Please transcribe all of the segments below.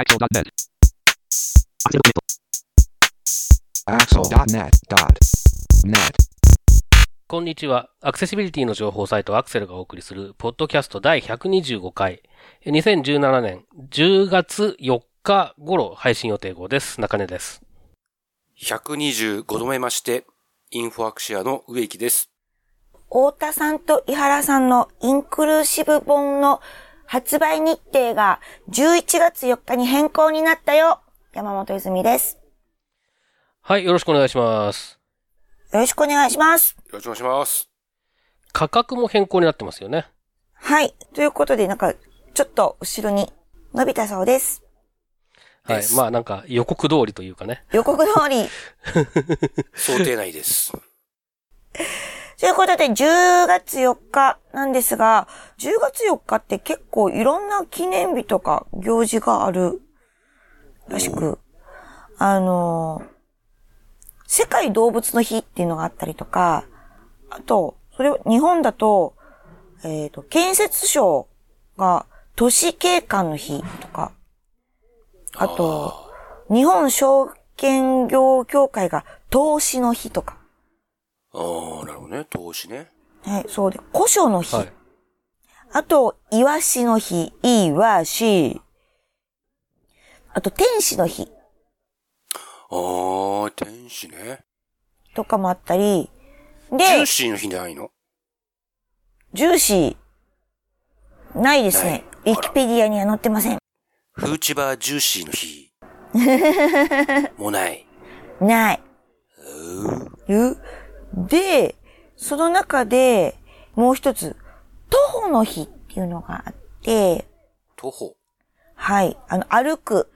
Axel.net. Axel.net.net. こんにちは。アクセシビリティの情報サイトアクセルがお送りする、ポッドキャスト第125回、2017年10月4日頃配信予定号です。中根です。125度目まして、インフォアクシアの植木です。太田さんと井原さんのインクルーシブ本の発売日程が11月4日に変更になったよ。山本泉です。はい、よろしくお願いします。よろしくお願いします。よろしくお願いします。価格も変更になってますよね。はい。ということで、なんか、ちょっと後ろに伸びたそうです。はいまあなんか予告通りというかね。予告通り。想定内です。ということで、10月4日なんですが、10月4日って結構いろんな記念日とか行事があるらしく、あのー世界動物の日っていうのがあったりとか、あと、それを日本だと、えっ、と、建設省が都市景観の日とか、あと、日本証券業協会が投資の日とか、ああ、なるほどね。投資ね。はい、そうで、古書の日。はい。あと、イワシの日、イワシ。あと、天使の日ああ、天使ね。とかもあったり、ジュでー、シーの日ないの？ジューシー、ないですね。ウィキペディアには載ってません。フーチバージューシーの日。もうない。ない。うう？で、その中で、もう一つ、徒歩の日っていうのがあって、徒歩。はい、あの、歩く、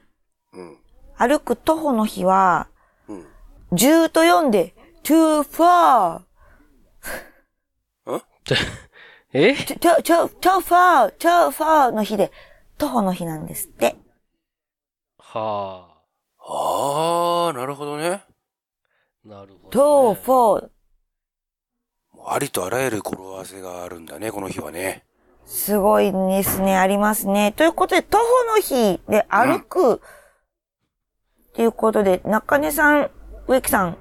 うん。歩く徒歩の日は、うん。10と4で、too far, え？too, too, too far, too far の日で、徒歩の日なんですって。はああ、なるほどね。あ。なるほど、too ね。far. ありとあらゆる語呂合わせがあるんだね、この日はね。すごいですね、ありますね。ということで、徒歩の日で歩く、っていうことで、中根さん、植木さん、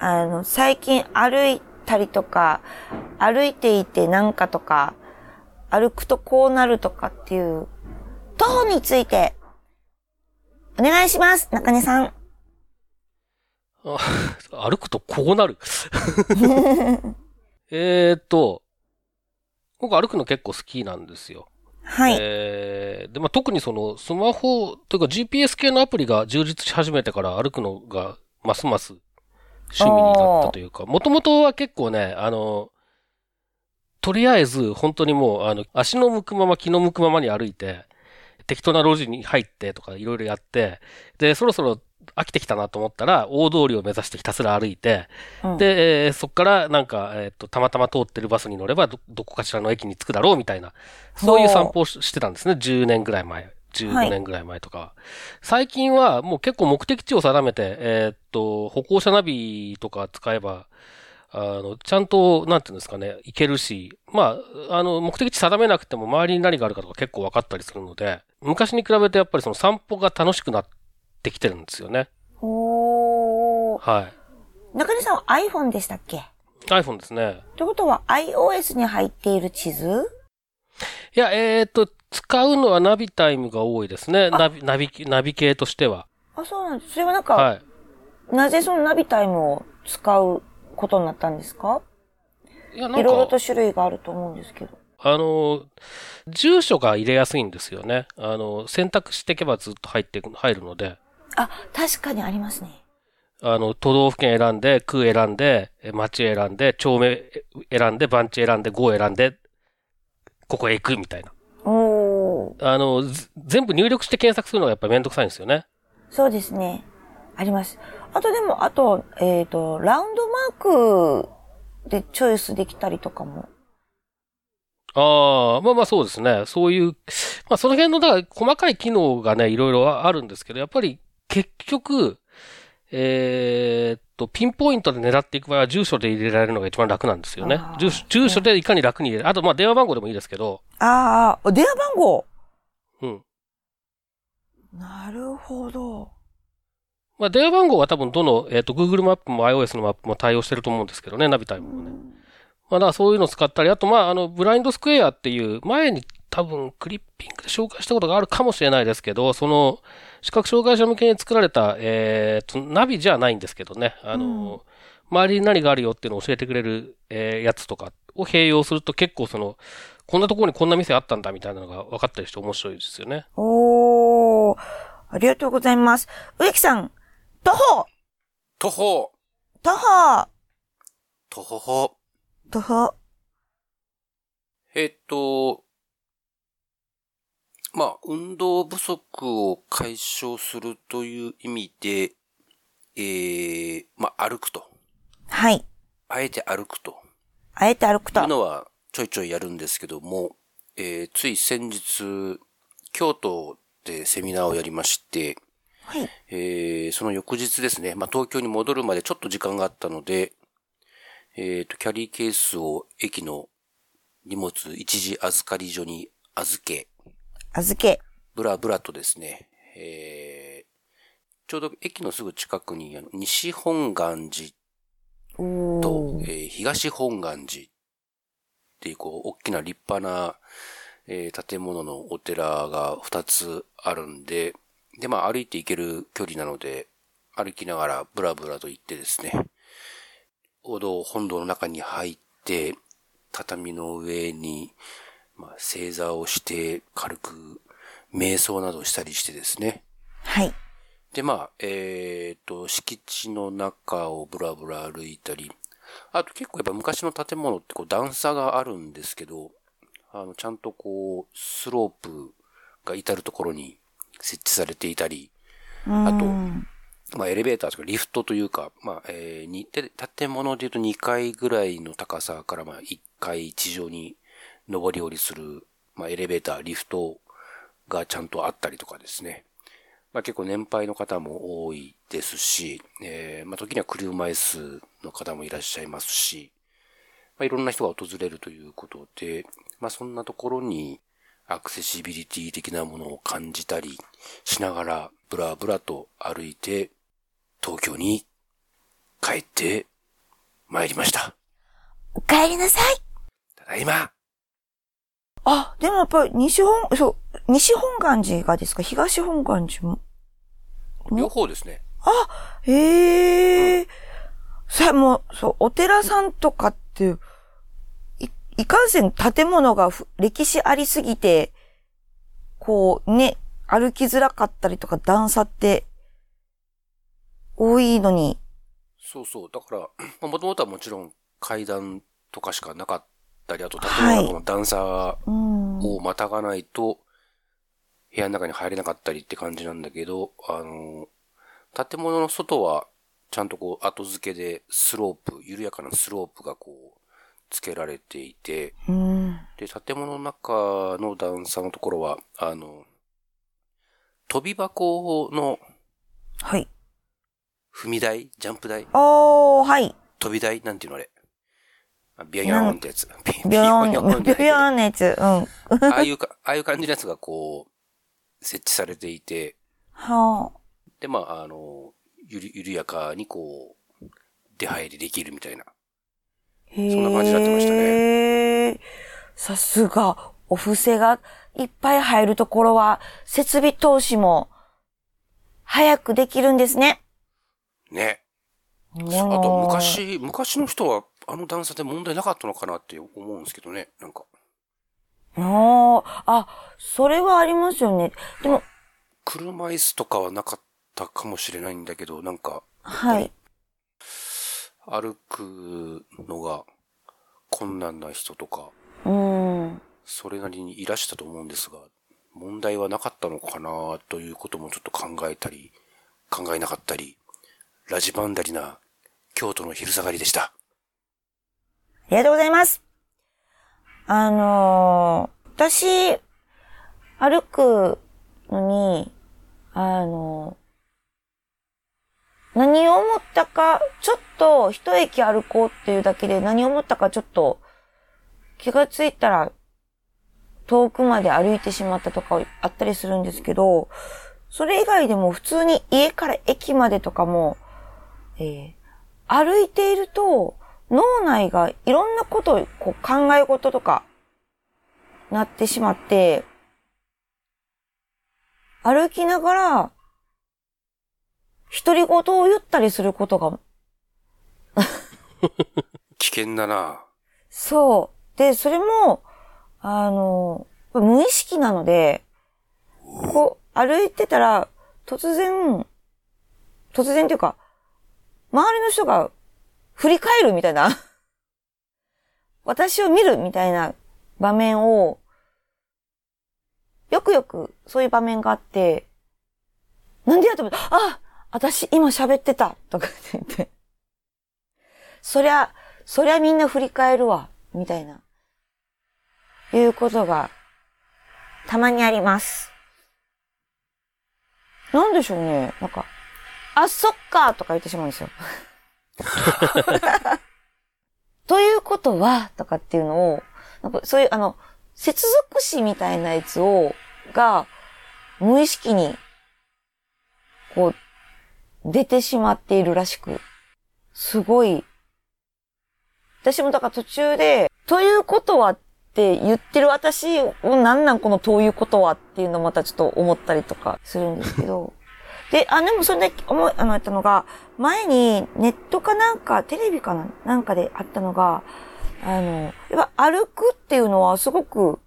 あの、最近歩いたりとか、歩いていてなんかとか、歩くとこうなるとかっていう、徒歩について、お願いします、中根さん。あ 歩くとこうなる。えーっと、僕歩くの結構好きなんですよ。はい。えーで、まあ、特にそのスマホというか GPS 系のアプリが充実し始めてから歩くのがますます趣味になったというか、もともとは結構ね、あの、とりあえず本当にもう、あの、足の向くまま気の向くままに歩いて、適当な路地に入ってとかいろいろやって、で、そろそろ飽きてきたなと思ったら、大通りを目指してひたすら歩いて、うんで、えーそっからなんか、えっ、と、たまたま通ってるバスに乗ればど、どこかしらの駅に着くだろうみたいな、そういう散歩をししてたんですね。10年ぐらい前。15年ぐらい前とかは。最近はもう結構目的地を定めて、えーっと、歩行者ナビとか使えば、あの、ちゃんと、なんていうんですかね、行けるし、まあ、あの、目的地定めなくても周りに何があるかとか結構分かったりするので、昔に比べてやっぱりその散歩が楽しくなってきてるんですよね。おー。はい。中根さんは iPhone でしたっけ？iPhone ですね。ということは iOS に入っている地図？いや、えーっと、使うのはナビタイムが多いですね。ナビ、ナビ、ナビ系としては。あ、そうなんです。それはなんか、はい。なぜそのナビタイムを使うことになったんですか？いや、なんかいろいろと、種類があると思うんですけど。あの、住所が入れやすいんですよね。あの、選択していけばずっと入ってく、入るので、あ、確かにありますね。あの、都道府県選んで、区選んで、え町選んで、町名選んで、番地選んで、号選んで、ここへ行くみたいな。おー。あの、ず全部入力して検索するのがやっぱめんどくさいんですよね。そうですね。あります。あとでも、あと、えっ、と、ラウンドマークでチョイスできたりとかも。ああ、まあまあそうですね。そういう、まあその辺の、だから細かい機能がね、いろいろあるんですけど、やっぱり結局、えーっと、ピンポイントで狙っていく場合は住所で入れられるのが一番楽なんですよね住所住所でいかに楽に入れる。あと、まあ電話番号でもいいですけど、ああ、電話番号？うん。なるほど。まあ、電話番号は多分どの、えっ、と、Google マップも iOS のマップも対応してると思うんですけどね、ナビタイムもね。まあ、だからそういうのを使ったり、あと、まあ、あの、ブラインドスクエアっていう、前に多分クリッピングで紹介したことがあるかもしれないですけど、その、視覚障害者向けに作られた、えっ、と、ナビじゃないんですけどね、あの、周りに何があるよっていうのを教えてくれる、えーやつとかを併用すると結構その、こんなところにこんな店あったんだみたいなのが分かったりして面白いですよね。おー、ありがとうございます。植木さん、徒歩徒歩徒歩徒歩歩。徒歩。えっと、まあ、運動不足を解消するという意味で、えー、まあ、歩くと。はい。あえて歩くと。あえて歩くという。のはちょいちょいやるんですけども、えー、つい先日、京都でセミナーをやりまして、はい。えー、その翌日ですね、まあ、東京に戻るまでちょっと時間があったので、えーと、キャリーケースを駅の荷物一時預かり所に預け、預け。ブラブラとですね、えー、ちょうど駅のすぐ近くに、あの西本願寺おと、ーえー東本願寺っていう、こう、大きな立派な、えー建物のお寺が2つあるんで、で、まあ歩いて行ける距離なので、歩きながらブラブラと行ってですね、お堂、本堂の中に入って、畳の上に、まあ、正座をして、軽く、瞑想などしたりしてですね。はい。で、まあ、えっ、と、敷地の中をブラブラ歩いたり、あと結構やっぱ昔の建物ってこう段差があるんですけど、あの、ちゃんとこう、スロープが至るところに設置されていたり、あと、まあ、エレベーターとかリフトというか、まあ、えー建物で言うと2階ぐらいの高さから、まあ、1階地上に上り下りする、まあ、エレベーター、リフトがちゃんとあったりとかですね。まあ、結構年配の方も多いですし、えーまあ、時には車椅子の方もいらっしゃいますし、まあ、いろんな人が訪れるということで、まあ、そんなところにアクセシビリティ的なものを感じたりしながら、ブラブラと歩いて、東京に帰って参りました。お帰りなさい。ただいま、あ、でもやっぱり西本、そう、西本願寺がですか？東本願寺も？両方ですね。へえ、さ、もう、そう、お寺さんとかって、い、いかんせん建物がふ歴史ありすぎて、こうね、歩きづらかったりとか段差って、多いのに、そうそう。だから、もともとはもちろん階段とかしかなかったり、あとはい建物の段差うん。をまたがないと、部屋の中に入れなかったりって感じなんだけど、あの、建物の外は、ちゃんとこう、後付けでスロープ、緩やかなスロープがこう、付けられていて、うん。で、建物の中の段差のところは、あの、飛び箱のはい。踏み台？ジャンプ台？おー、はい。飛び台？なんていうのあれ？あビヨヨーンってやつ。ビビヨーン、ビヨヨーンのやつ。うん。ああいうか、ああいう感じのやつがこう、設置されていて、はで、まあ、あの、ゆる、緩やかにこう、出入りできるみたいな。そんな感じになってましたね。さすが、お布施がいっぱい入るところは、設備投資も、早くできるんですね。ね。ああと、昔、昔の人は、あの段差で問題なかったのかなって思うんですけどね。なんか、ああ、あ、それはありますよね。でも、車椅子とかはなかったかもしれないんだけど、なんか、はい。歩くのが困難な人とか、うん。それなりにいらしたと思うんですが、問題はなかったのかなということもちょっと考えたり、考えなかったり、ラジバンダリな京都の昼下がりでした。ありがとうございます。あのー私、歩くのに、あのー何を思ったか、ちょっと一駅歩こうっていうだけで何を思ったかちょっと気がついたら遠くまで歩いてしまったとかあったりするんですけど、それ以外でも普通に家から駅までとかも、えー、歩いていると、脳内がいろんなことをこう考え事とか、なってしまって、歩きながら、独り言を言ったりすることが危険だな。そう。で、それも、あの、無意識なので、こう、歩いてたら、突然、突然っていうか、周りの人が振り返るみたいな 私を見るみたいな場面を、よくよくそういう場面があって、なんでやと思ったあ私今喋ってたとかって言って。そりゃ、そりゃみんな振り返るわ、みたいな。いうことが、たまにあります。なんでしょうね。なんか、あ、そっかとか言ってしまうんですよ。ということは、とかっていうのを、なんかそういう、あの、接続詞みたいなやつを、が、無意識に、こう、出てしまっているらしく、すごい、私もだから途中で、ということはって言ってる私を、なんなんこのということはっていうのをまたちょっと思ったりとかするんですけど、で、あ、でもそれで思い、あの、やったのが、前にネットかなんか、テレビかななんかであったのが、あの、やっぱ歩くっていうのはすごく、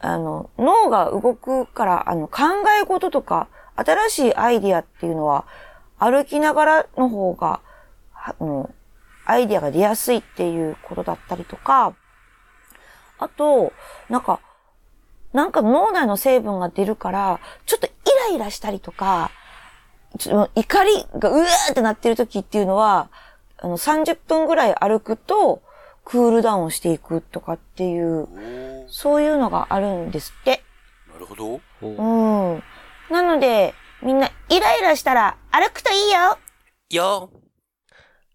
あの、脳が動くから、あの、考え事とか、新しいアイディアっていうのは、歩きながらの方が、あの、アイディアが出やすいっていうことだったりとか、あと、なんか、なんか脳内の成分が出るから、ちょっとイライラしたりとか、怒りがうわーってなってる時っていうのは、あの、30分ぐらい歩くと、クールダウンしていくとかっていう、そういうのがあるんですって。なるほど。うん。なので、みんなイライラしたら歩くといいよよ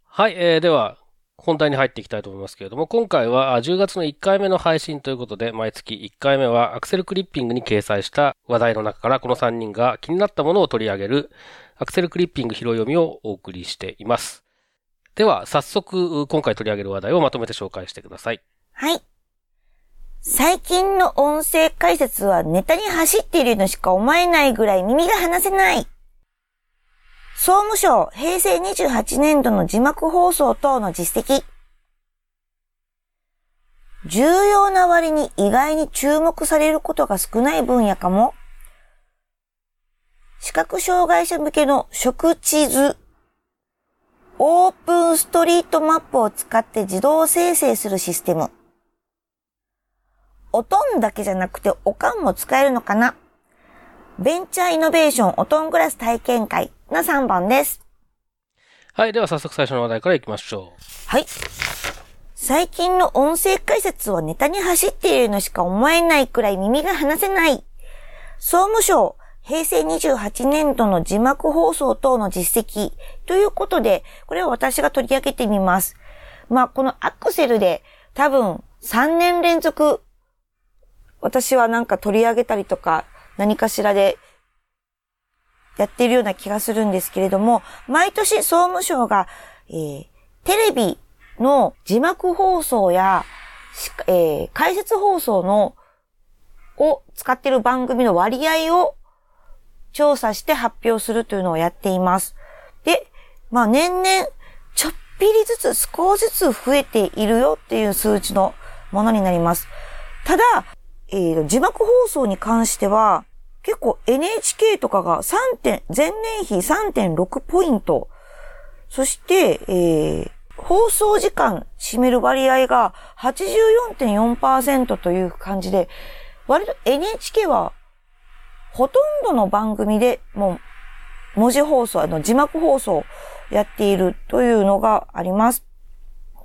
はい、えー、では、本題に入っていきたいと思いますけれども、今回は10月の1回目の配信ということで、毎月1回目はアクセルクリッピングに掲載した話題の中からこの3人が気になったものを取り上げるアクセルクリッピング拾い読みをお送りしています。では、早速、今回取り上げる話題をまとめて紹介してください。はい。最近の音声解説はネタに走っているのしか思えないぐらい耳が離せない。総務省平成28年度の字幕放送等の実績。重要な割に意外に注目されることが少ない分野かも。視覚障害者向けの食地図。オープンストリートマップを使って自動生成するシステム。おとんだけじゃなくておかんも使えるのかな？ベンチャーイノベーションおとんグラス体験会の3番です。はい。では早速最初の話題から行きましょう。はい。最近の音声解説はネタに走っているのしか思えないくらい耳が離せない。総務省、平成28年度の字幕放送等の実績ということで、これは私が取り上げてみます。まあ、このアクセルで多分3年連続、私はなんか取り上げたりとか、何かしらでやっているような気がするんですけれども、毎年総務省が、えー、テレビの字幕放送や、えー、解説放送の、を使っている番組の割合を調査して発表するというのをやっています。で、まあ年々、ちょっぴりずつ少しずつ増えているよっていう数値のものになります。ただ、えー、字幕放送に関しては、結構 NHK とかが3点、前年比3.6ポイント。そして、えー、放送時間占める割合が84.4%という感じで、割と NHK はほとんどの番組でもう文字放送、あの字幕放送をやっているというのがあります。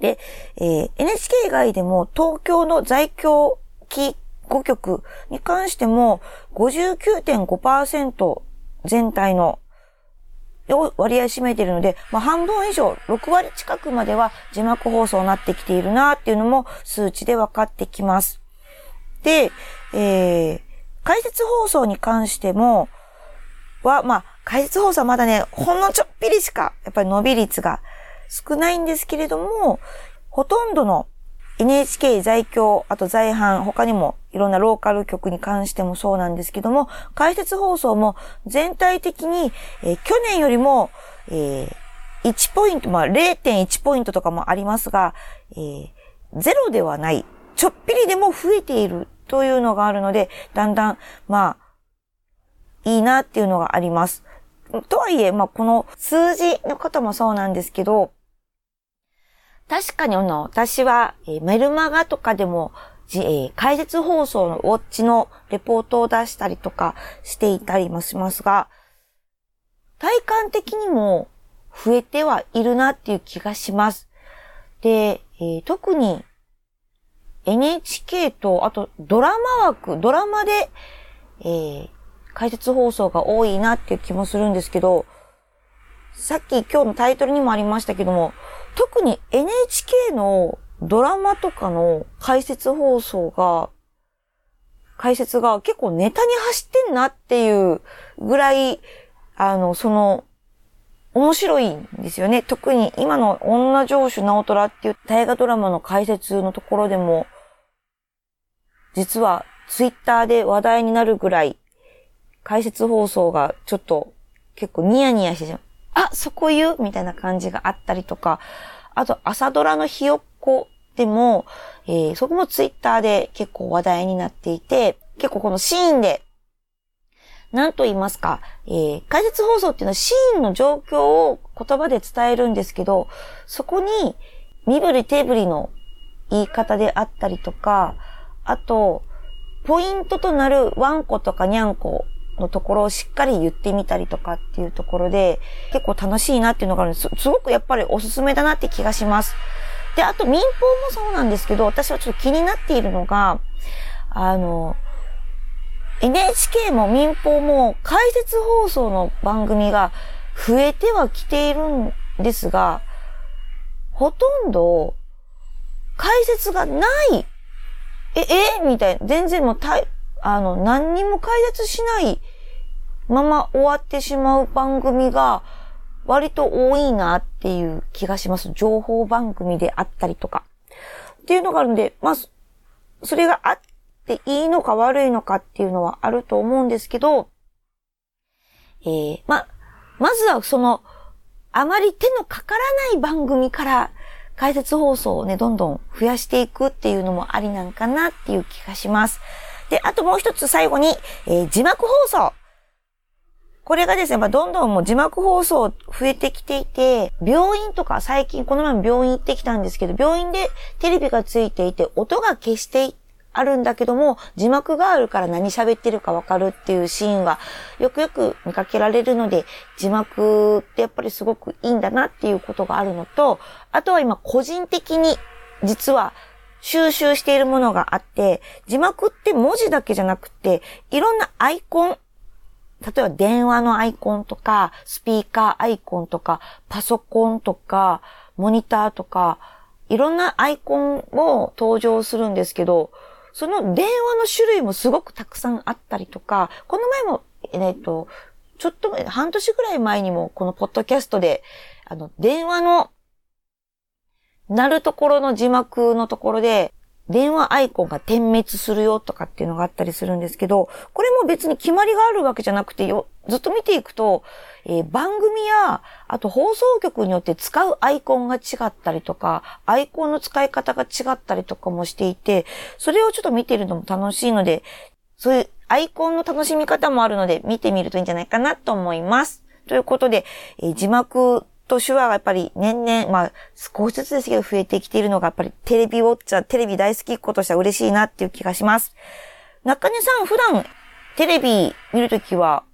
で、えー、NHK 以外でも東京の在京機5曲に関しても59.5%全体の割合占めているので、まあ、半分以上、6割近くまでは字幕放送になってきているなっていうのも数値で分かってきます。で、えー、解説放送に関しても、は、まあ、解説放送はまだね、ほんのちょっぴりしか、やっぱり伸び率が少ないんですけれども、ほとんどの NHK 在京、あと在阪、他にもいろんなローカル局に関してもそうなんですけども、解説放送も全体的に、えー、去年よりも、えー、1ポイント、まあ0.1ポイントとかもありますが、えー、ゼロではない、ちょっぴりでも増えているというのがあるので、だんだん、まあ、いいなっていうのがあります。とはいえ、まあ、この数字のこともそうなんですけど、確かにあの、私は、え、メルマガとかでも、えー、解説放送のウォッチのレポートを出したりとかしていたりもしますが、体感的にも増えてはいるなっていう気がします。で、えー、特に NHK と、あとドラマ枠、ドラマで、えー、解説放送が多いなっていう気もするんですけど、さっき今日のタイトルにもありましたけども、特に NHK のドラマとかの解説放送が、解説が結構ネタに走ってんなっていうぐらい、あの、その、面白いんですよね。特に今の女上手直虎っていう大河ドラマの解説のところでも、実はツイッターで話題になるぐらい、解説放送がちょっと結構ニヤニヤしてしまう。あ、そこ言う？みたいな感じがあったりとか、あと朝ドラのひよっこでも、えー、そこもツイッターで結構話題になっていて、結構このシーンで、何と言いますか、えー、解説放送っていうのはシーンの状況を言葉で伝えるんですけど、そこに身振り手振りの言い方であったりとか、あと、ポイントとなるワンコとかニャンコのところをしっかり言ってみたりとかっていうところで、結構楽しいなっていうのがあるんです。すごくやっぱりおすすめだなって気がします。で、あと民放もそうなんですけど、私はちょっと気になっているのが、あの、NHK も民放も解説放送の番組が増えてはきているんですが、ほとんど解説がないえ、え？みたいな。全然もうたい、あの、何にも解説しないまま終わってしまう番組が割と多いなっていう気がします。情報番組であったりとか。っていうのがあるんで、まず、それがあっていいのか悪いのかっていうのはあると思うんですけど、えー、ま、まずはその、あまり手のかからない番組から解説放送をね、どんどん増やしていくっていうのもありなんかなっていう気がします。で、あともう一つ最後に、えー、字幕放送。これがですね、まあ、どんどんもう字幕放送増えてきていて、病院とか最近この前病院行ってきたんですけど、病院でテレビがついていて、音が消してあるんだけども、字幕があるから何喋ってるかわかるっていうシーンはよくよく見かけられるので、字幕ってやっぱりすごくいいんだなっていうことがあるのと、あとは今個人的に実は収集しているものがあって、字幕って文字だけじゃなくて、いろんなアイコン、例えば電話のアイコンとか、スピーカーアイコンとか、パソコンとか、モニターとか、いろんなアイコンを登場するんですけど、その電話の種類もすごくたくさんあったりとか、この前も、えっと、ちょっと半年ぐらい前にもこのポッドキャストで、あの、電話の、なるところの字幕のところで、電話アイコンが点滅するよとかっていうのがあったりするんですけど、これも別に決まりがあるわけじゃなくてよ、ずっと見ていくと、えー、番組や、あと放送局によって使うアイコンが違ったりとか、アイコンの使い方が違ったりとかもしていて、それをちょっと見てるのも楽しいので、そういうアイコンの楽しみ方もあるので、見てみるといいんじゃないかなと思います。ということで、えー、字幕と手話がやっぱり年々、まあ、少しずつですけど増えてきているのが、やっぱりテレビウォッチャー、テレビ大好きっ子としては嬉しいなっていう気がします。中根さん、普段テレビ見るときは、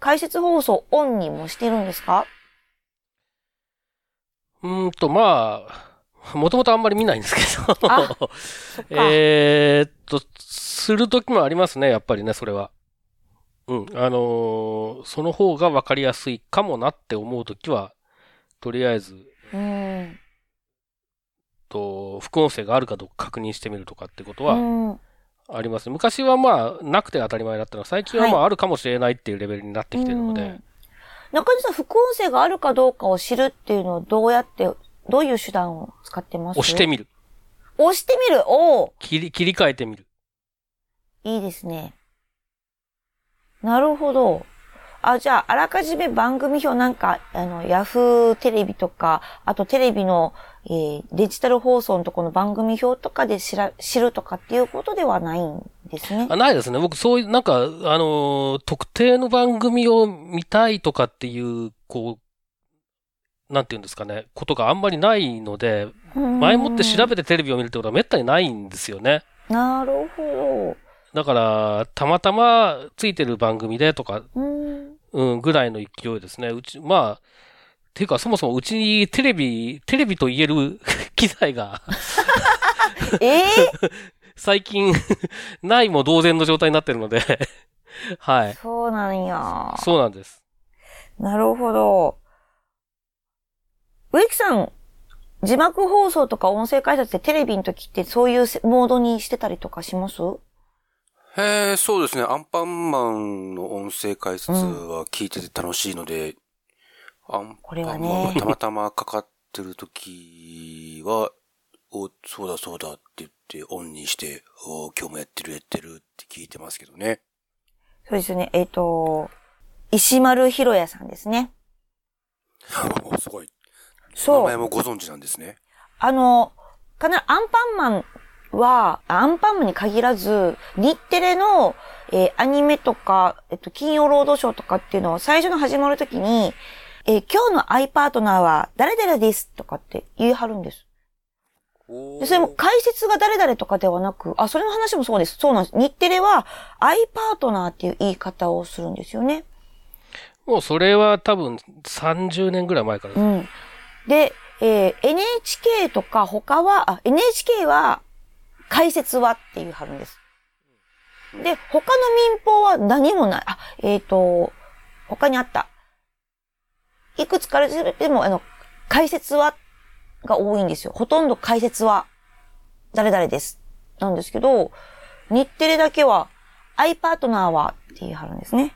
解説放送オンにもしてるんですか？うんと、まあ、もともとあんまり見ないんですけど。えっと、するときもありますね、やっぱりね、それは。うん、あのー、その方がわかりやすいかもなって思うときは、とりあえず、うん、と、副音声があるかどうか確認してみるとかってことは、あります。昔はまあ、なくて当たり前だったのが、最近はまはあ、あるかもしれないっていうレベルになってきてるので、うん中地さん、副音声があるかどうかを知るっていうのをどうやって、どういう手段を使ってます？押してみる。押してみる？おお切り、切り替えてみる。いいですね。なるほど。あ、じゃあ、あらかじめ番組表なんか、あの、ヤフーテレビとか、あとテレビの、えーデジタル放送のとこの番組表とかで知ら、知るとかっていうことではないんですねあ。ないですね。僕、そういう、なんか、あのー特定の番組を見たいとかっていう、こう、なんていうんですかね、ことがあんまりないので、前もって調べてテレビを見るってことはめったにないんですよね。なるほだから、たまたまついてる番組でとか、ど。うん。うん、ぐらいの勢いですね。うち、まあ、ていうか、そもそもうちにテレビ、テレビと言える 機材が ええ 最近ないも同然の状態になってるのではい。そうなんや。そうなんです。なるほど。植木さん、字幕放送とか音声解説でテレビの時ってそういうモードにしてたりとかします？へえ、そうですね。アンパンマンの音声解説は聞いてて楽しいので、アンこれはパンマンねがたまたまかかってる時は、お、そうだそうだって言ってオンにして、お今日もやってるやってるって聞いてますけどね。そうですよね。えっ、と、石丸ひろやさんですね。おすごい。名そう。前もご存知なんですね。あの、かな、アンパンマンは、アンパンマンに限らず、日テレの、えーアニメとか、えっと、金曜ロードショーとかっていうのを最初の始まるときに、えー今日のアイパートナーは誰々ですとかって言い張るんです。おで、それも解説が誰々とかではなく、あ、それの話もそうです。そうなんです。日テレは、アイパートナーっていう言い方をするんですよね。もうそれは多分30年ぐらい前からです。うん。で、えー NHK とか他は、あ、NHK は、解説はって言い張るんです。で、他の民放は何もない。あ、えっ、と、他にあった。いくつかでも、あの、解説はが多いんですよ。ほとんど解説は誰々です。なんですけど、日テレだけは、アイパートナーはって言い張るんですね。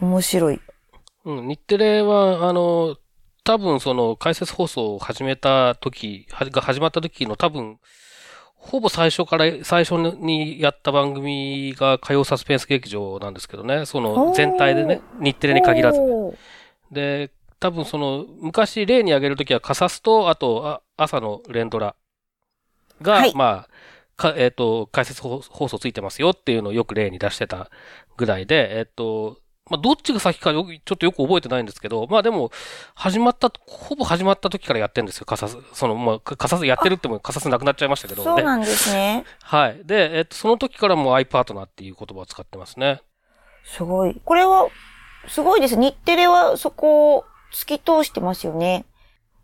面白い。うん、日テレは、あの、多分その解説放送を始めた時、はが始まった時の多分、ほぼ最初から、最初にやった番組が火曜サスペンス劇場なんですけどね。その全体でね、日テレに限らず。で、多分その、昔例に挙げるときは、カサスと、あと、あ朝の連ドラが、はいまあ、か、えっ、と、解説放放送ついてますよっていうのをよく例に出してたぐらいで、えっ、と、まあ、どっちが先かよくちょっとよく覚えてないんですけど、まあでも、始まった、ほぼ始まった時からやってるんですよ、カサス。その、まあ、カサスやってるってもカサスなくなっちゃいましたけど。でそうなんですね。はい。で、えっ、と、その時からもうアイパートナーっていう言葉を使ってますね。すごい。これは、すごいです。日テレはそこを突き通してますよね。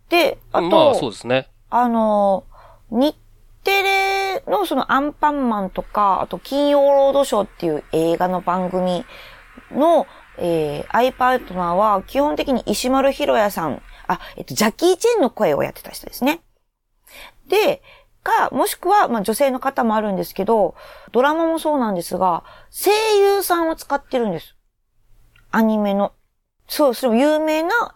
で、あと、まあ、そうですね。あの、日テレのそのアンパンマンとか、あと金曜ロードショーっていう映画の番組の、えー、アイパートナーは基本的に石丸ひろやさん、あ、えっと、ジャッキー・チェンの声をやってた人ですね。で、か、もしくは、まあ女性の方もあるんですけど、ドラマもそうなんですが、声優さんを使ってるんです。アニメの。そう、それも有名な、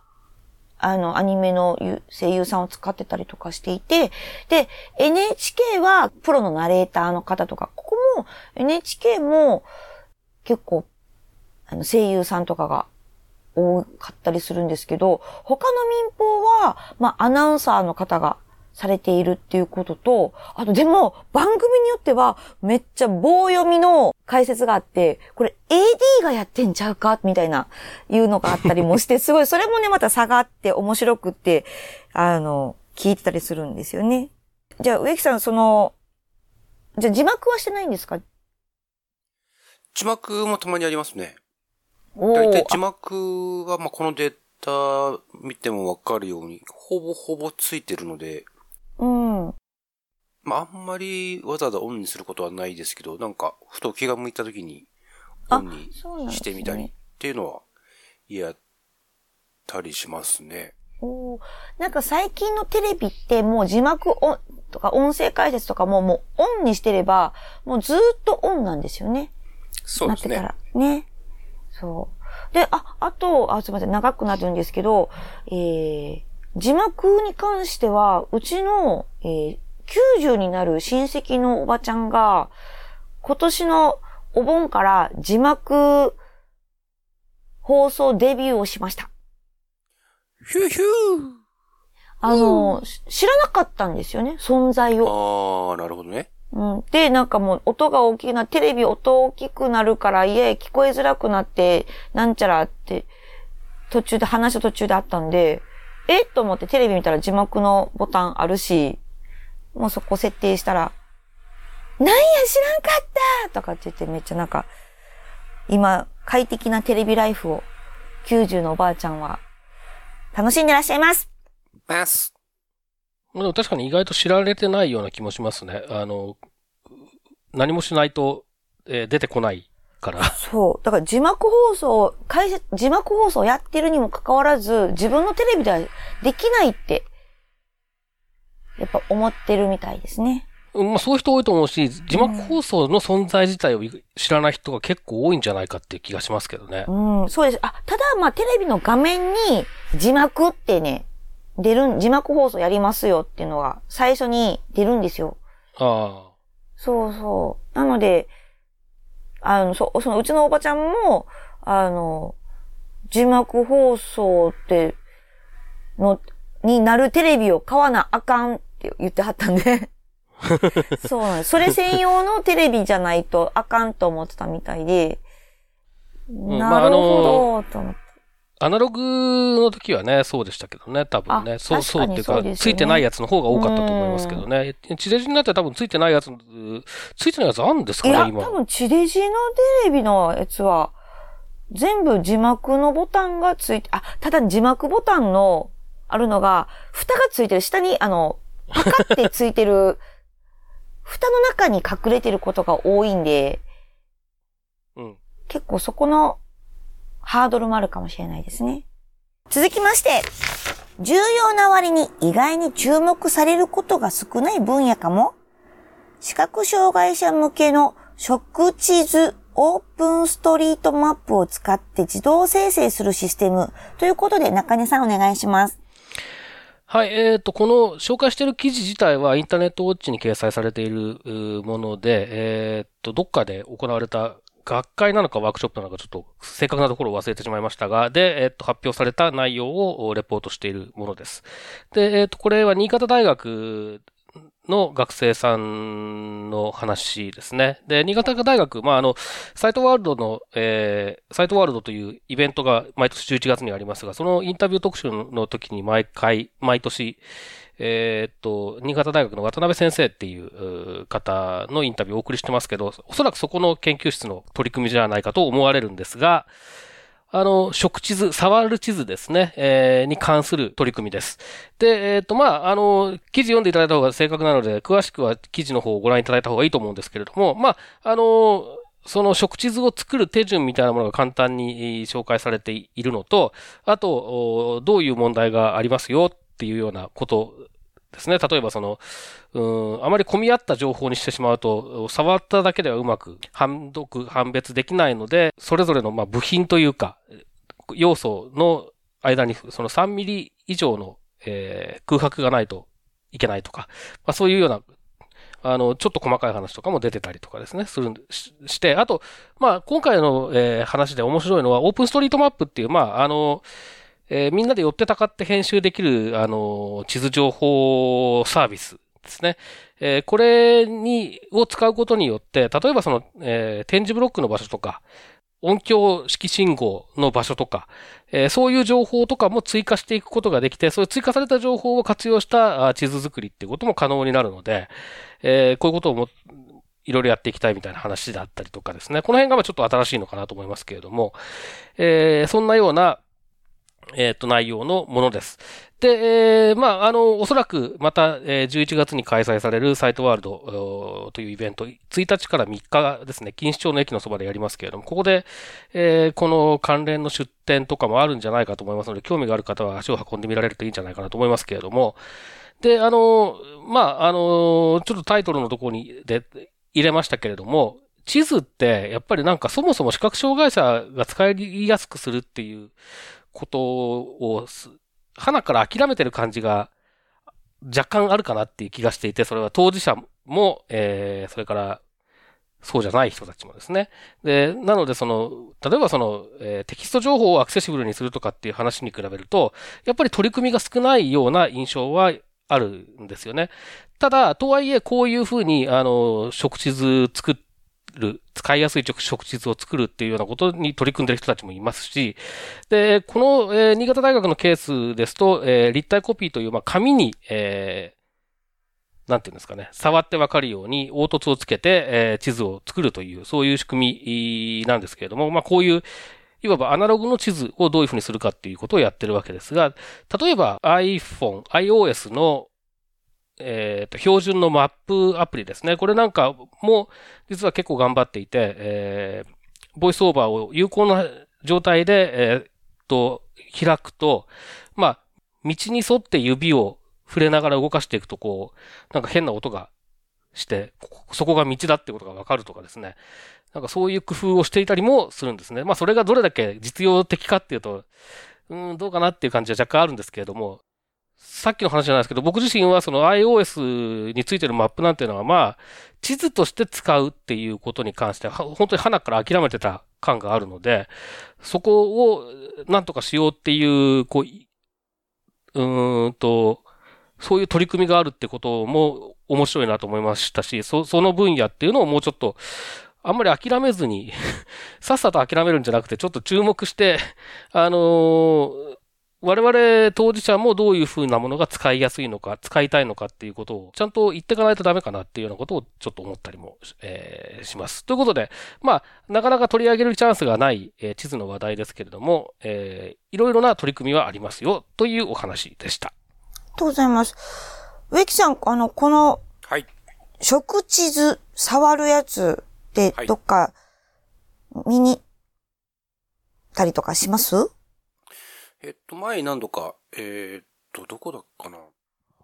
あの、アニメの声優さんを使ってたりとかしていて、で、NHK はプロのナレーターの方とか、ここも NHK も結構、あの、声優さんとかが多かったりするんですけど、他の民放は、まあ、アナウンサーの方がされているっていうことと、あとでも、番組によっては、めっちゃ棒読みの解説があって、これ AD がやってんちゃうか？みたいな、いうのがあったりもして、すごい、それもね、また差があって面白くって、あの、聞いてたりするんですよね。じゃあ、植木さん、その、じゃあ字幕はしてないんですか？字幕もたまにありますね。大体字幕は、まあ、このデータ見てもわかるように、ほぼほぼついてるので、うん。まあ、あんまりわざわざオンにすることはないですけど、なんか、ふと気が向いた時に、オンにしてみたりっていうのは、やったりしますね。おーなんか最近のテレビってもう字幕をとか音声解説とかももうオンにしてれば、もうずーっとオンなんですよね。そうですね。なってから。ね。そう。で、あ、あと、あ、すいません、長くなるんですけど、えー、字幕に関しては、うちの、えー、90になる親戚のおばちゃんが、今年のお盆から字幕放送デビューをしました。ヒューヒュあの、し知らなかったんですよね、存在を。ー。あー、なるほどね。うん。で、なんかもう音が大きくな、テレビ音大きくなるから家聞こえづらくなって、なんちゃらって、途中で話した途中であったんで、え？と思ってテレビ見たら字幕のボタンあるし、もうそこ設定したら、なんや知らんかったとかって言ってめっちゃなんか、今、快適なテレビライフを90のおばあちゃんは楽しんでらっしゃいます。マス。でも確かに意外と知られてないような気もしますね。あの、何もしないと、えー出てこないから。そう。だから字幕放送、解説、字幕放送やってるにもかかわらず、自分のテレビではできないって、やっぱ思ってるみたいですね。うんまあそういう人多いと思うし、字幕放送の存在自体を知らない人が結構多いんじゃないかっていう気がしますけどね。うん、そうです。あ、ただまあテレビの画面に字幕ってね、出るん、字幕放送やりますよっていうのが最初に出るんですよ。あそうそう。なので、あの、そ、そのうちのおばちゃんも、あの、字幕放送って、の、になるテレビを買わなあかんって言ってはったんで。そうなんです。それ専用のテレビじゃないとあかんと思ってたみたいで。んなるほど、と思って。あ。アナログの時はね、そうでしたけどね、多分ね。あそう、そうっていうかついてないやつの方が多かったと思いますけどね。地デジになって多分ついてないやつ、ついてないやつあるんですかいや、ね、今多。分地デジのテレビのやつは、全部字幕のボタンがついて、あ、ただ字幕ボタンの、あるのが、蓋がついてる、下に、あの、パカってついてる、蓋の中に隠れてることが多いんで、うん。結構そこのハードルもあるかもしれないですね。続きまして、重要な割に意外に注目されることが少ない分野かも視覚障害者向けの食地図オープンストリートマップを使って自動生成するシステムということで中根さんお願いします。はい、えっ、と、この紹介している記事自体はインターネットウォッチに掲載されているもので、えっ、と、どっかで行われた学会なのかワークショップなのかちょっと正確なところを忘れてしまいましたが、で、えっ、と、発表された内容をレポートしているものです。で、えっ、と、これは新潟大学の学生さんの話ですね。で、新潟大学、まあ、あの、サイトワールドの、えー、サイトワールドというイベントが毎年11月にありますが、そのインタビュー特集の時に毎回、毎年、えーっと、新潟大学の渡辺先生っていう方のインタビューをお送りしてますけど、おそらくそこの研究室の取り組みじゃないかと思われるんですが、あの、食地図、触る地図ですね、えーに関する取り組みです。で、えっ、と、まあ、あの、記事読んでいただいた方が正確なので、詳しくは記事の方をご覧いただいた方がいいと思うんですけれども、まあ、あの、その食地図を作る手順みたいなものが簡単に紹介されているのと、あと、どういう問題がありますよっていうようなことですね。例えばその、うん、あまり混み合った情報にしてしまうと、触っただけではうまく判読、判別できないので、それぞれのまあ部品というか、要素の間にその3ミリ以上の、えー空白がないといけないとか、まあ、そういうような、あの、ちょっと細かい話とかも出てたりとかですね、するしして、あと、まあ、今回の、えー話で面白いのは、オープンストリートマップっていう、まあ、あの、えーみんなで寄ってたかって編集できる、あの、地図情報サービスですね。えーこれに、を使うことによって、例えばその、えー展示ブロックの場所とか、音響式信号の場所とか、えーそういう情報とかも追加していくことができて、そういう追加された情報を活用した地図作りっていうことも可能になるので、えーこういうことをもいろいろやっていきたいみたいな話だったりとかですね。この辺がまあちょっと新しいのかなと思いますけれども、えーそんなような、えっ、と、内容のものです。で、えーまあ、あの、おそらくまた、えー11月に開催されるサイトワールドというイベント、1日から3日ですね、錦糸町の駅のそばでやりますけれども、ここで、えーこの関連の出展とかもあるんじゃないかと思いますので、興味がある方は足を運んでみられるといいんじゃないかなと思いますけれども、で、あの、まあ、あの、ちょっとタイトルのところにで入れましたけれども、地図って、やっぱりなんかそもそも視覚障害者が使いやすくするっていうことをす、花から諦めてる感じが若干あるかなっていう気がしていて、それは当事者も、えー、それから、そうじゃない人たちもですね。で、なのでその、例えばその、えーテキスト情報をアクセシブルにするとかっていう話に比べると、やっぱり取り組みが少ないような印象はあるんですよね。ただ、とはいえ、こういうふうに、あの、食地図作ってる、使いやすい食地図を作るっていうようなことに取り組んでる人たちもいますし、で、この、えー新潟大学のケースですと、えー立体コピーという、まあ、紙に、えーなんていうんですかね、触ってわかるように凹凸をつけて、えー地図を作るという、そういう仕組みなんですけれども、まあ、こういう、いわばアナログの地図をどういうふうにするかっていうことをやってるわけですが、例えば iPhone、iOS の、えーと、標準のマップアプリですね。これなんかも、実は結構頑張っていて、えーボイスオーバーを有効な状態で、えーと、開くと、まあ、道に沿って指を触れながら動かしていくと、こう、なんか変な音がして、そこが道だってことがわかるとかですね。なんかそういう工夫をしていたりもするんですね。まあそれがどれだけ実用的かっていうと、うん、どうかなっていう感じは若干あるんですけれども、さっきの話じゃないですけど、僕自身はその iOS についてるマップなんていうのは、まあ、地図として使うっていうことに関しては、本当に花から諦めてた感があるので、そこをなんとかしようっていう、こう、うーんと、そういう取り組みがあるってことも面白いなと思いましたし、そその分野っていうのをもうちょっと、あんまり諦めずに、さっさと諦めるんじゃなくて、ちょっと注目して、あのー我々当事者もどういう風なものが使いやすいのか、使いたいのかっていうことをちゃんと言っていかないとダメかなっていうようなことをちょっと思ったりも、えーします。ということで、まあ、なかなか取り上げるチャンスがない、えー地図の話題ですけれども、えーいろいろな取り組みはありますよというお話でした。ありがとうございます。植木さん、あの、このはい。食地図触るやつではいどっか見に行ったりとかします？えっと、前何度か、えーっと、どこだっかな。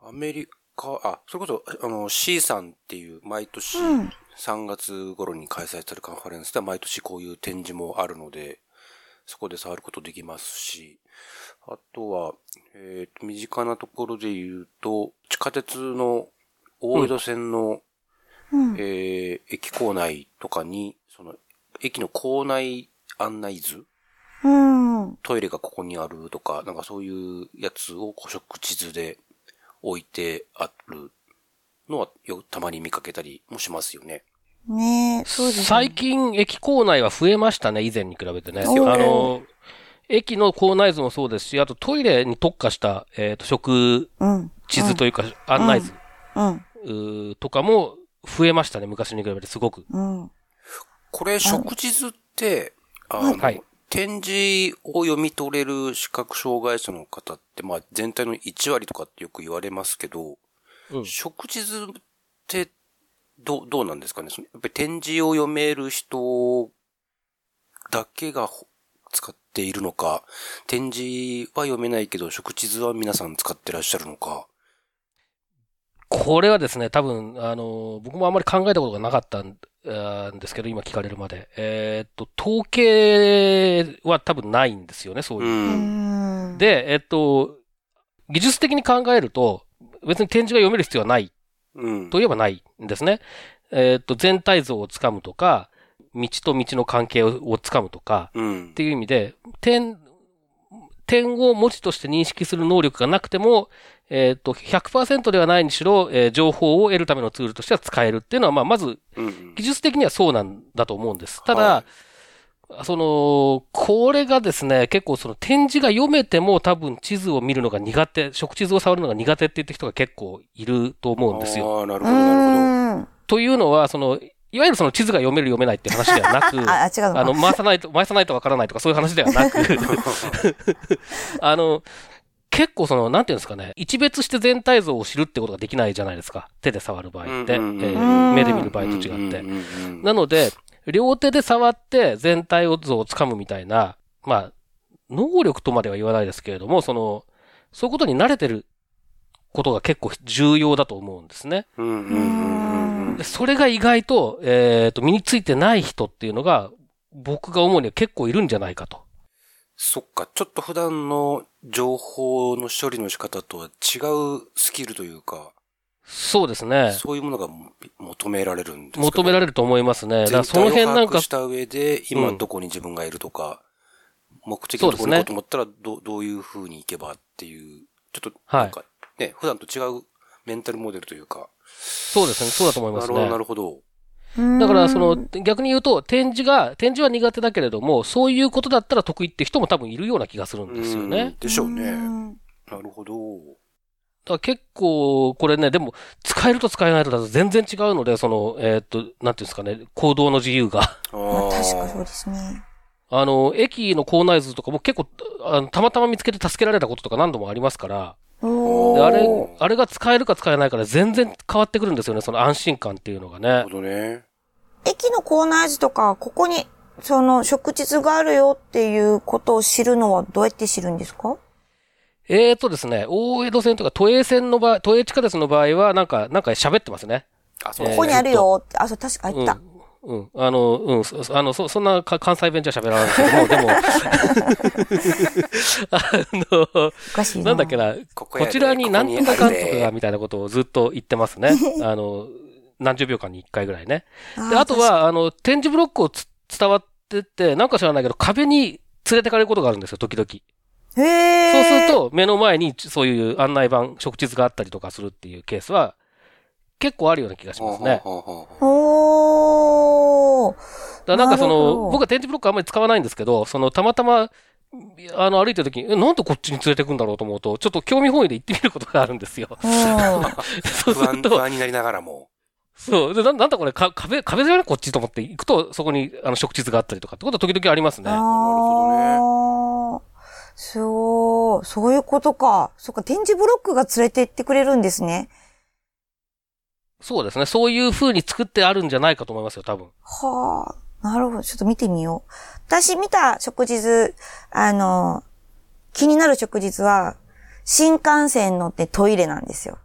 アメリカ、あ、それこそ、あの、C さんっていう、毎年うん3月頃に開催されるカンファレンスでは毎年こういう展示もあるので、そこで触ることできますし、あとは、えーっと、身近なところで言うと、地下鉄の大江戸線の、うん。えー駅構内とかに、その、駅の構内案内図うん。トイレがここにあるとか、なんかそういうやつを古食地図で置いてあるのはよたまに見かけたりもしますよね。ねえ、そうですね。最近、駅構内は増えましたね、以前に比べてね。ですよねあの、駅の構内図もそうですし、あとトイレに特化した、えっ、と、食うん。地図というか、案内図、うん。うーとかも増えましたね、昔に比べてすごく。うん。これ、食地図って、あの、はい展示を読み取れる視覚障害者の方って、まあ全体の1割とかってよく言われますけど、うん食地図って、どう、どうなんですかね？そのやっぱり展示を読める人だけがほ使っているのか、展示は読めないけど、食地図は皆さん使ってらっしゃるのか。これはですね、多分、あの、僕もあんまり考えたことがなかったんですけど、今聞かれるまで。えーっと、統計は多分ないんですよね、そういうう。。で、えっと、技術的に考えると、別に展示が読める必要はないうん。といえばないんですね。えっと、全体像をつかむとか、道と道の関係ををつかむとか、うんっ。ていう意味で、点、点を文字として認識する能力がなくても、えっと、100%ではないにしろ、えー情報を得るためのツールとしては使えるっていうのは、まあ、まず、うん。技術的にはそうなんだと思うんです。ただ、はその、これがですね、結構その展示が読めても多分地図を見るのが苦手、食地図を触るのが苦手って言って人が結構いると思うんですよ。ああ、なるほうど、なるほど。ん。というのは、その、いいわゆるその地図が読める読めないっていう話ではなく、あ、あ違う。あの、回さないと、回さないとわからないとかそういう話ではなく、あの、結構その、なんていうんですかね、一別して全体像を知るってことができないじゃないですか。手で触る場合って。目で見る場合と違って。なので、両手で触って全体像をつかむみたいな、まあ、能力とまでは言わないですけれども、その、そういうことに慣れてることが結構重要だと思うんですね。うんうんうんうんうんでそれが意外と、えっ、と、身についてない人っていうのが、僕が思うには結構いるんじゃないかと。そっか、ちょっと普段の情報の処理の仕方とは違うスキルというか、そうですね。そういうものがも求められるんですか？求められれると思いますね。だから全その辺なんかし、た上で、今どこに自分がいるとか、目的のところに行こうと思ったら、どう、どういう風に行けばっていう、ちょっと、なんか、ね、普段と違うメンタルモデルというか、そうですね。そうだと思いますなるほど、なね。るほど。だから、そのうん、逆に言うと、展示が、展示は苦手だけれども、そういうことだったら得意って人も多分いるような気がするんですようんね。でしょうね。んなるほど。だから結構、これね、でも、使えると使えないとだと全然違うので、その、えーっと、なんていうんですかね、行動の自由が。あまあ、確かーそうですね。あの、駅の構内図とかも結構、あのたまたま見つけて助けられたこととか何度もありますから、あれ、あれが使えるか使えないかで全然変わってくるんですよね、その安心感っていうのがねなるほ。どね。駅のコーナー図とか、ここに、その、食地図があるよっていうことを知るのはどうやって知るんですか？えーとですね、大江戸線とか都営線の場合、都営地下鉄の場合は、なんか、なんか喋ってますね。あ、そうえーここにあるよって、あ、そう、確か、あ、言った。うん。うん。あの、うん。そあの、そ、そんなか関西弁じゃ喋らないけども、でも、あの、な。なんだっけな、こちらに何とかかんとかみたいなことをずっと言ってますね。あの、何十秒間に一回ぐらいね。で、あと、は、あの、展示ブロックをつ伝わってって、なんか知らないけど、壁に連れてかれることがあるんですよ、時々。へー。そうすると、目の前にそういう案内板、食地図があったりとかするっていうケースは、結構あるような気がしますね。ほうほうほうほう。だなんかそなるほどの、僕は展示ブロックあんまり使わないんですけど、その、たまたま、あの、歩いてる時に、え、なんでこっちに連れてくんだろうと思うと、ちょっと興味本位で行ってみることがあるんですよ。うん。そうす不安、不ると、安になりながらも。そう、でななんだこれ、か壁、壁じゃないこっちと思って行くと、そこに、あの、食地図があったりとかってことは時々ありますね。あー。そう、そういうことか。そっか、展示ブロックが連れて行ってくれるんですね。そうですね。そういう風に作ってあるんじゃないかと思いますよ、多分。はあ、なるほど。ちょっと見てみよう。私見た食事図、あの、気になる食事図は、新幹線乗ってトイレなんですよ。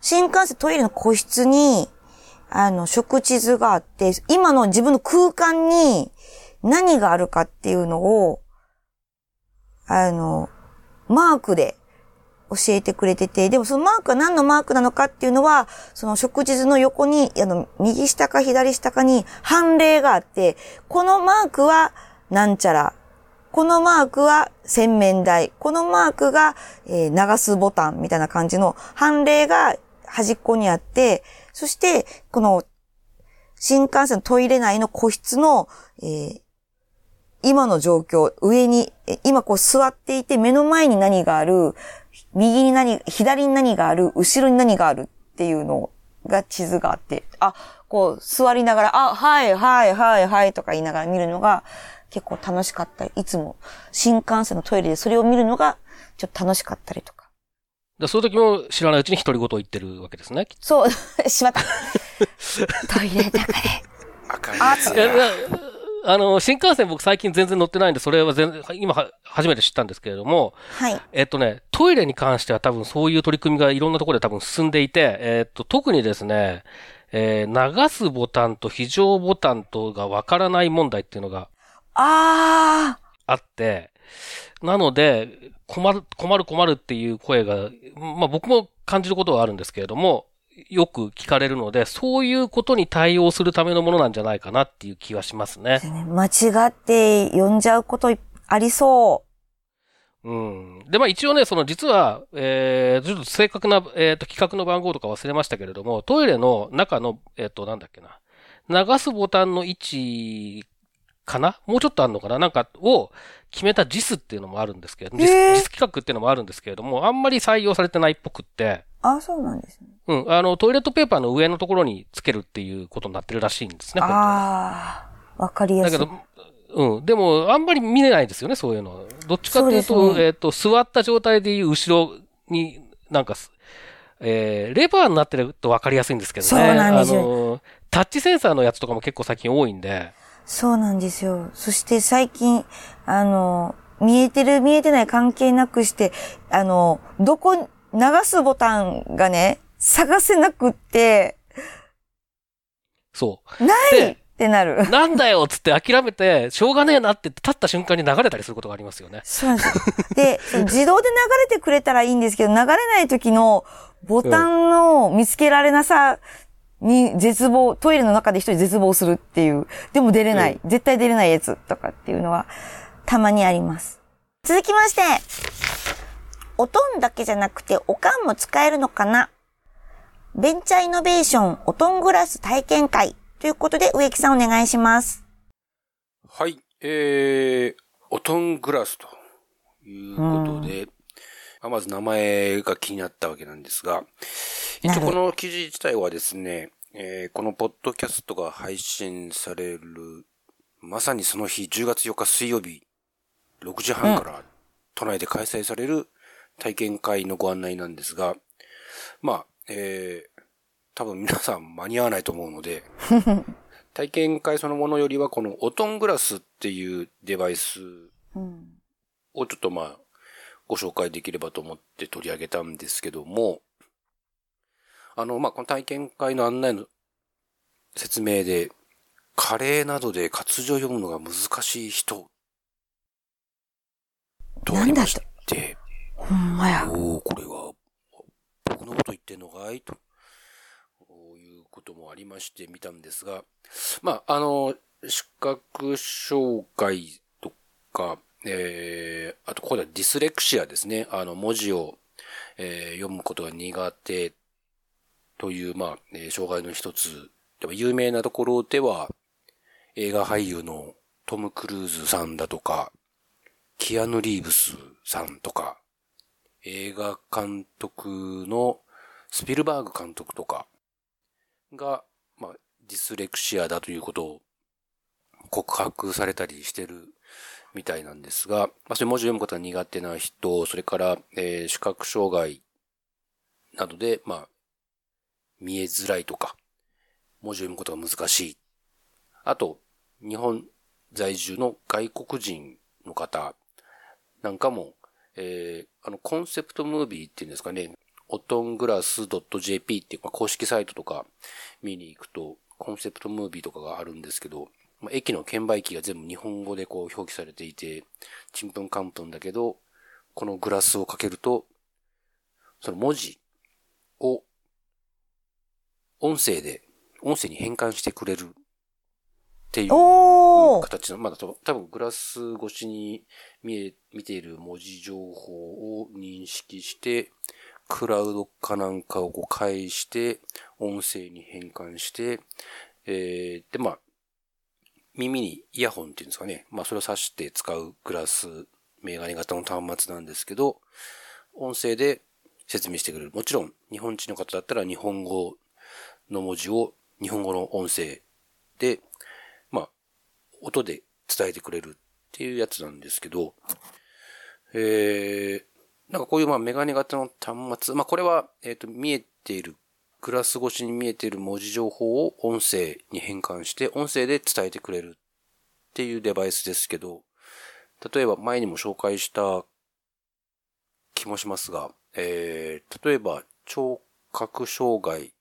新幹線トイレの個室に、あの、食地図があって、今の自分の空間に何があるかっていうのを、あの、マークで教えてくれてて、でもそのマークは何のマークなのかっていうのは、その食地図の横に、あの、右下か左下かに判例があって、このマークはなんちゃら、このマークは洗面台。このマークが、えー流すボタンみたいな感じの判例が端っこにあって、そして、この新幹線のトイレ内の個室の、えー今の状況、上に、今こう座っていて目の前に何がある、右に何、左に何がある、後ろに何があるっていうのが地図があって、あ、こう座りながら、あ、はい、はい、はい、はいとか言いながら見るのが結構楽しかったり、いつも新幹線のトイレでそれを見るのがちょっと楽しかったりとか。でそういう時も知らないうちに独り言を言ってるわけですね。そう、しまった。トイレだから。赤いやつあの、新幹線僕最近全然乗ってないんで、それは全然、今は初めて知ったんですけれども、はい。えっとね、トイレに関しては多分そういう取り組みがいろんなところで多分進んでいて、えっと、特にですね、えー流すボタンと非常ボタンとがわからない問題っていうのがああって、なので、困る、困る困るっていう声が、まあ僕も感じることはあるんですけれども、よく聞かれるので、そういうことに対応するためのものなんじゃないかなっていう気はしますね。ー。間違って読んじゃうことありそうん。で、まあ一応ね、その実は、えー、ちょっと正確な、えっ、と、企画の番号とか忘れましたけれども、トイレの中の、えっ、と、なんだっけな。流すボタンの位置かな？もうちょっとあるのかな？なんか、を決めた JIS っていうのもあるんですけれども、JIS, へー企画っていうのもあるんですけれども、あんまり採用されてないっぽくって、う。あ、そうなんですね。うん。あの、トイレットペーパーの上のところにつけるっていうことになってるらしいんですね。ああ、わかりやすい。だけど、うん。でも、あんまり見れないですよね、そういうの。どっちかっていうと、そうねえっ、と、座った状態でいう後ろに、なんかす、えー、レバーになってると分かりやすいんですけどね。そうなんですよあの、タッチセンサーのやつとかも結構最近多いんで。そうなんですよ。そして最近、あの、見えてる見えてない関係なくして、あの、どこ、流すボタンがね、探せなくって、そないでってなるう。。なんだよっつって諦めて、しょうがねえなって立った瞬間に流れたりすることがありますよね。そうなんですよ。で、自動で流れてくれたらいいんですけど、流れない時のボタンの見つけられなさに絶望、トイレの中で一人絶望するっていう。でも出れない。絶対出れないやつとかっていうのは、たまにあります。続きまして、おとんだけじゃなくて、おかんも使えるのかな？ベンチャーイノベーションおとんグラス体験会ということで、植木さんお願いします。はい。えー、オトングラスということで、まあまず名前が気になったわけなんですが、一応この記事自体はですね、えーこのポッドキャストが配信される、まさにその日、10月4日水曜日、6時半から都内で開催される体験会のご案内なんですが、まあ、えー、多分皆さん間に合わないと思うので、体験会そのものよりはこのオトングラスっていうデバイスうん。をちょっとまあ、ご紹介できればと思って取り上げたんですけども、あの、まあ、この体験会の案内の説明で、カレーなどで活字を読むのが難しい人、とありまして、ほんまや。おおこれは、僕のこと言ってんのかい？と、こういうこともありまして見たんですが、まあ、あの、視覚障害とか、えー、あとここではディスレクシアですね。あの、文字を、えー読むことが苦手という、まあ、えー障害の一つ。でも有名なところでは、映画俳優のトム・クルーズさんだとか、キアヌ・リーブスさんとか、映画監督のスピルバーグ監督とかが、まあ、ディスレクシアだということを告白されたりしてるみたいなんですが、まあ、そういう文字を読むことが苦手な人、それから、えー視覚障害などで、まあ、見えづらいとか、文字を読むことが難しい。あと、日本在住の外国人の方なんかも、えーあの、コンセプトムービーっていうんですかね、オトングラス .jp っていう公式サイトとか見に行くと、コンセプトムービーとかがあるんですけど、まあ、駅の券売機が全部日本語でこう表記されていて、ちんぷんかんぷんだけど、このグラスをかけると、その文字を音声で、音声に変換してくれるっていう形の、まだと多分グラス越しに見え、見ている文字情報を認識して、クラウドかなんかをこう返して、音声に変換して、えー、で、まあ、耳にイヤホンっていうんですかね。まあ、それを挿して使うグラス、メガネ型の端末なんですけど、音声で説明してくれる。もちろん、日本人の方だったら日本語の文字を日本語の音声で、まあ、音で伝えてくれるっていうやつなんですけど、えー、なんかこういうまあメガネ型の端末、まあこれは、えっ、と、見えている、グラス越しに見えている文字情報を音声に変換して、音声で伝えてくれるっていうデバイスですけど、例えば前にも紹介した気もしますが、えー、例えば聴覚障害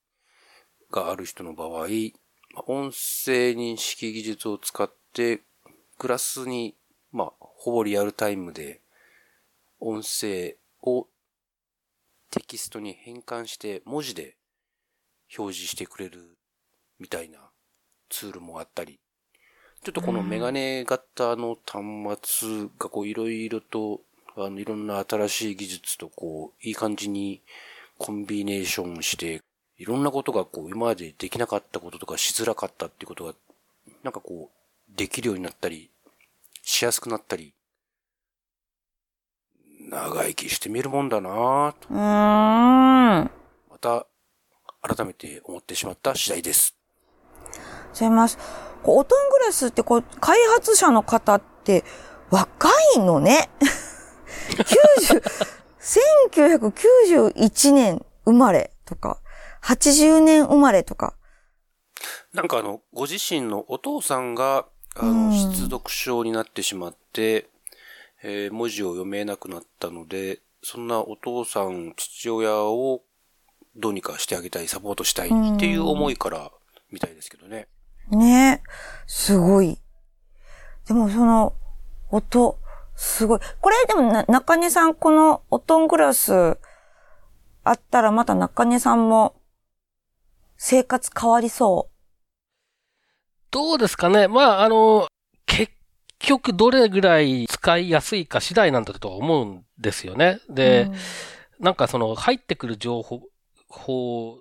がある人の場合、音声認識技術を使って、グラスに、まあ、ほぼリアルタイムで、音声をテキストに変換して文字で表示してくれるみたいなツールもあったり、ちょっとこのメガネ型の端末がこういろいろと、あの、いろんな新しい技術とこう、いい感じにコンビネーションして、いろんなことがこう、今までできなかったこととかしづらかったっていうことが、なんかこう、できるようになったり、しやすくなったり、長生きしてみるもんだなぁと。うーん。また、改めて思ってしまった次第です。違います。オトングラスってこう、開発者の方って若いのね。90 1991年生まれとか、80年生まれとか。なんかあの、ご自身のお父さんが、あうんの、失読症になってしまって、えー文字を読めなくなったので、そんなお父さん、父親をどうにかしてあげたい、サポートしたいっていう思いからみたいですけどね。ねすごい。でもその、音、すごい。これでもな、中根さん、このオトングラスあったらまた中根さんも生活変わりそどうですかねまあ、あの、結局どれぐらい使いやすいか次第なんだとは思うんですよね。う。で、うんなんかその入ってくる情報報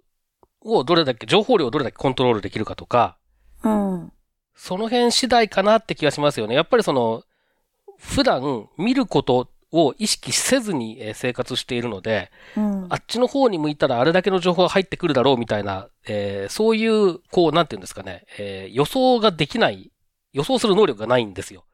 をどれだけ、情報量をどれだけコントロールできるかとか、うん。その辺次第かなって気がしますよね。やっぱりその、普段見ることを意識せずにえー生活しているので、うん。あっちの方に向いたらあれだけの情報が入ってくるだろうみたいな、えーそういう、こう、なんていうんですかね、えー予想ができない、予想する能力がないんですよ。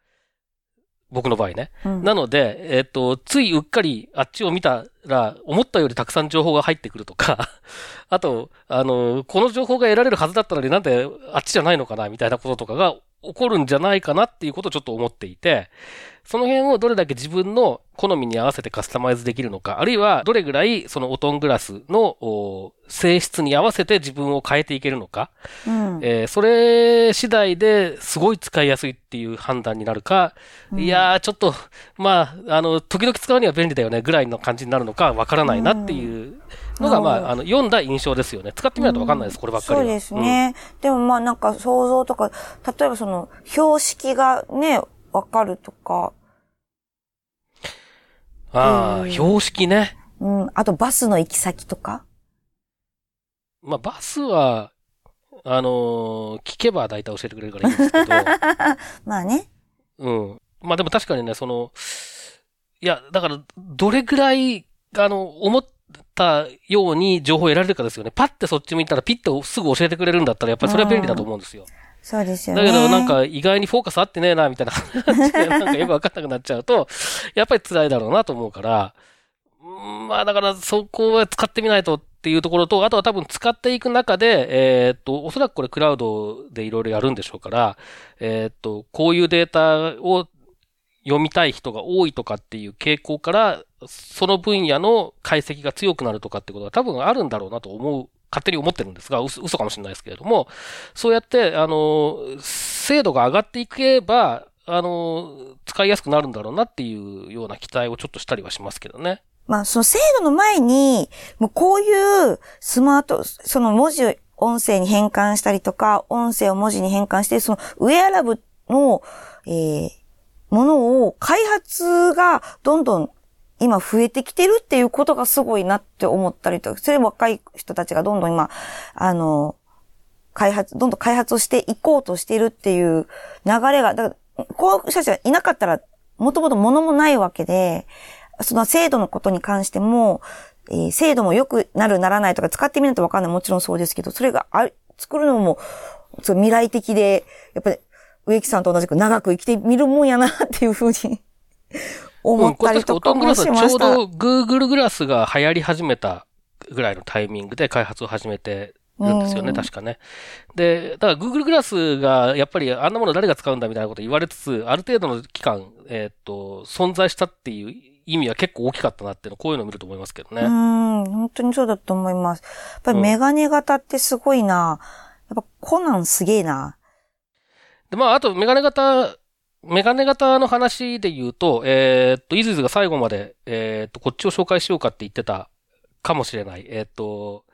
僕の場合ね。うんなので、えっ、と、ついうっかりあっちを見たら、思ったよりたくさん情報が入ってくるとか、あと、あの、この情報が得られるはずだったのになんであっちじゃないのかなみたいなこととかが起こるんじゃないかなっていうことをちょっと思っていて、その辺をどれだけ自分の好みに合わせてカスタマイズできるのか、あるいはどれぐらいそのオトングラスのお性質に合わせて自分を変えていけるのか、うん。えーそれ次第ですごい使いやすいっていう判断になるか、いやー、ちょっと、まあ、あの、時々使うには便利だよねぐらいの感じになるのかわからないなっていうのが、うんまあ、あの、読んだ印象ですよね。使ってみないとわかんないです、こればっかりは。そうですね。でもまあなんか想像とか、例えばその標識がね、わかるとか、うん。ああ、うん標識ね。うん。あとバスの行き先とか。まあ、バスは、あのー聞けば大体教えてくれるからいいんですけど、まあね。うん。まあでも確かにね、その、いや、だから、どれぐらい、あの、思ったように情報を得られるかですよね。パッてそっち見たらピッとすぐ教えてくれるんだったら、やっぱりそれは便利だと思うんですよ。そうですよね。だけど、なんか意外にフォーカス合ってねえな、みたいな感じで、なんかよくわかんなくなっちゃうと、やっぱり辛いだろうなと思うから、うんまあだからそこは使ってみないとっていうところと、あとは多分使っていく中で、えーっと、おそらくこれクラウドでいろいろやるんでしょうから、えーっと、こういうデータを読みたい人が多いとかっていう傾向から、その分野の解析が強くなるとかってことが多分あるんだろうなと思う、勝手に思ってるんですが、嘘嘘かもしれないですけれども、そうやって、あの、精度が上がっていけば、あの、使いやすくなるんだろうなっていうような期待をちょっとしたりはしますけどね。まあ、その制度の前に、もうこういうスマート、その文字を音声に変換したりとか、音声を文字に変換して、そのウェアラブの、えー、ものを開発がどんどん今増えてきてるっていうことがすごいなって思ったりとか、それ若い人たちがどんどん今、あの、開発、どんどん開発をしていこうとしてるっていう流れが、だから、こういう人たちがいなかったら、もともと物もないわけで、その制度のことに関しても、えー制度も良くなるならないとか使ってみないとわかんない。もちろんそうですけど、それがあ作るのも、そう未来的で、やっぱり、植木さんと同じく長く生きてみるもんやなっていうふうに思ったりとかオトングもラスはちょうしました。ど Google グラスが流行り始めたぐらいのタイミングで開発を始めてるんですよね、うん確かね。で、だから Google グラスがやっぱりあんなもの誰が使うんだみたいなこと言われつつ、ある程度の期間、えーっと、存在したっていう意味は結構大きかったなっていうの、こういうのを見ると思いますけどね。うん、本当にそうだと思います。やっぱりメガネ型ってすごいな。やっぱコナンすげえな。で、まあ、あと、メガネ型、メガネ型の話で言うと、えーっと、イズイズが最後まで、えーっと、こっちを紹介しようかって言ってたかもしれない。えーっと、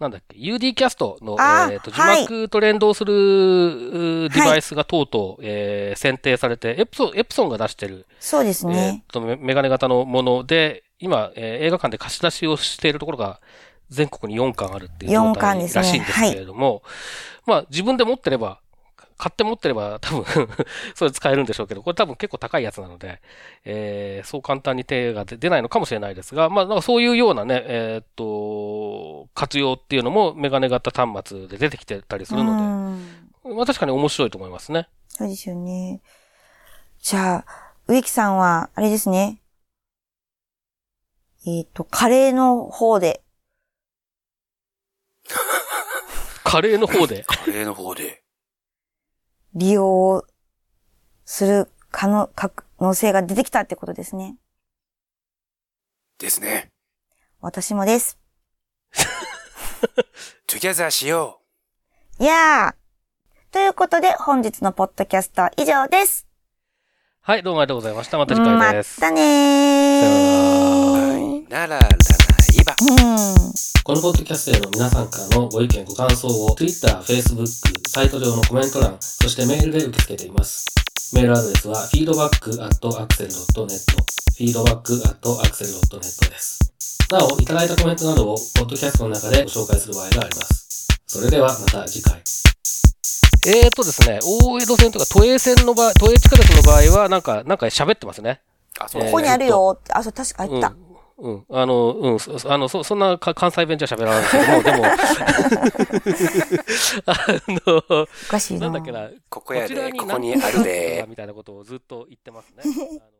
なんだっけ、UD キャストの、あえーっと、字はい幕と連動する、うデバイスがとうとう、えー選定されて、エプソン、エプソンが出してる、そうですえーっね。と、メメガネ型のもので、今、えー映画館で貸し出しをしているところが、全国に4巻あるっていう状4巻態らしいんですけれども、まあ、自分で持ってれば、買って持ってれば多分 それ使えるんでしょうけど、これ多分結構高いやつなので、えーそう簡単に手が出出ないのかもしれないですが、まあ、なんかそういうようなね、えーっと、活用っていうのもメガネ型端末で出てきてたりするのうんで、まあ確かに面白いと思いますね。そうですよね。じゃあ、植木さんは、あれですね。えっ、と、カレーの方で、カレーの方で。カレーの方で。利用する可能、可能性が出てきたってことですね。ですね。私もです。together しよいやーということで、本日のポッドキャストは以上です。はい、どうもありがとうございました。また次回です。またねー。う。はい。なら。このポッドキャストへの皆さんからのご意見、ご感想を Twitter、Facebook、サイト上のコメント欄、そしてメールで受け付けています。メールアドレスは feedback.axel.net feedback.axel.net です。なお、いただいたコメントなどをポッドキャストの中でご紹介する場合があります。それではまた次回。えーとですね、大江戸線とか都営線の場合、都営地下鉄の場合はなんか、なんか喋ってますね。あ、そうえーここにあるよって。あ、そう、確かあった。うん。うん。あの、うん。そあの、そ、そんなか関西弁じゃ喋らないんですけども、でも、あの、おかしいな。なんだっけな、ここやで、ちらにここにあるで。みたいなことをずっと言ってますね。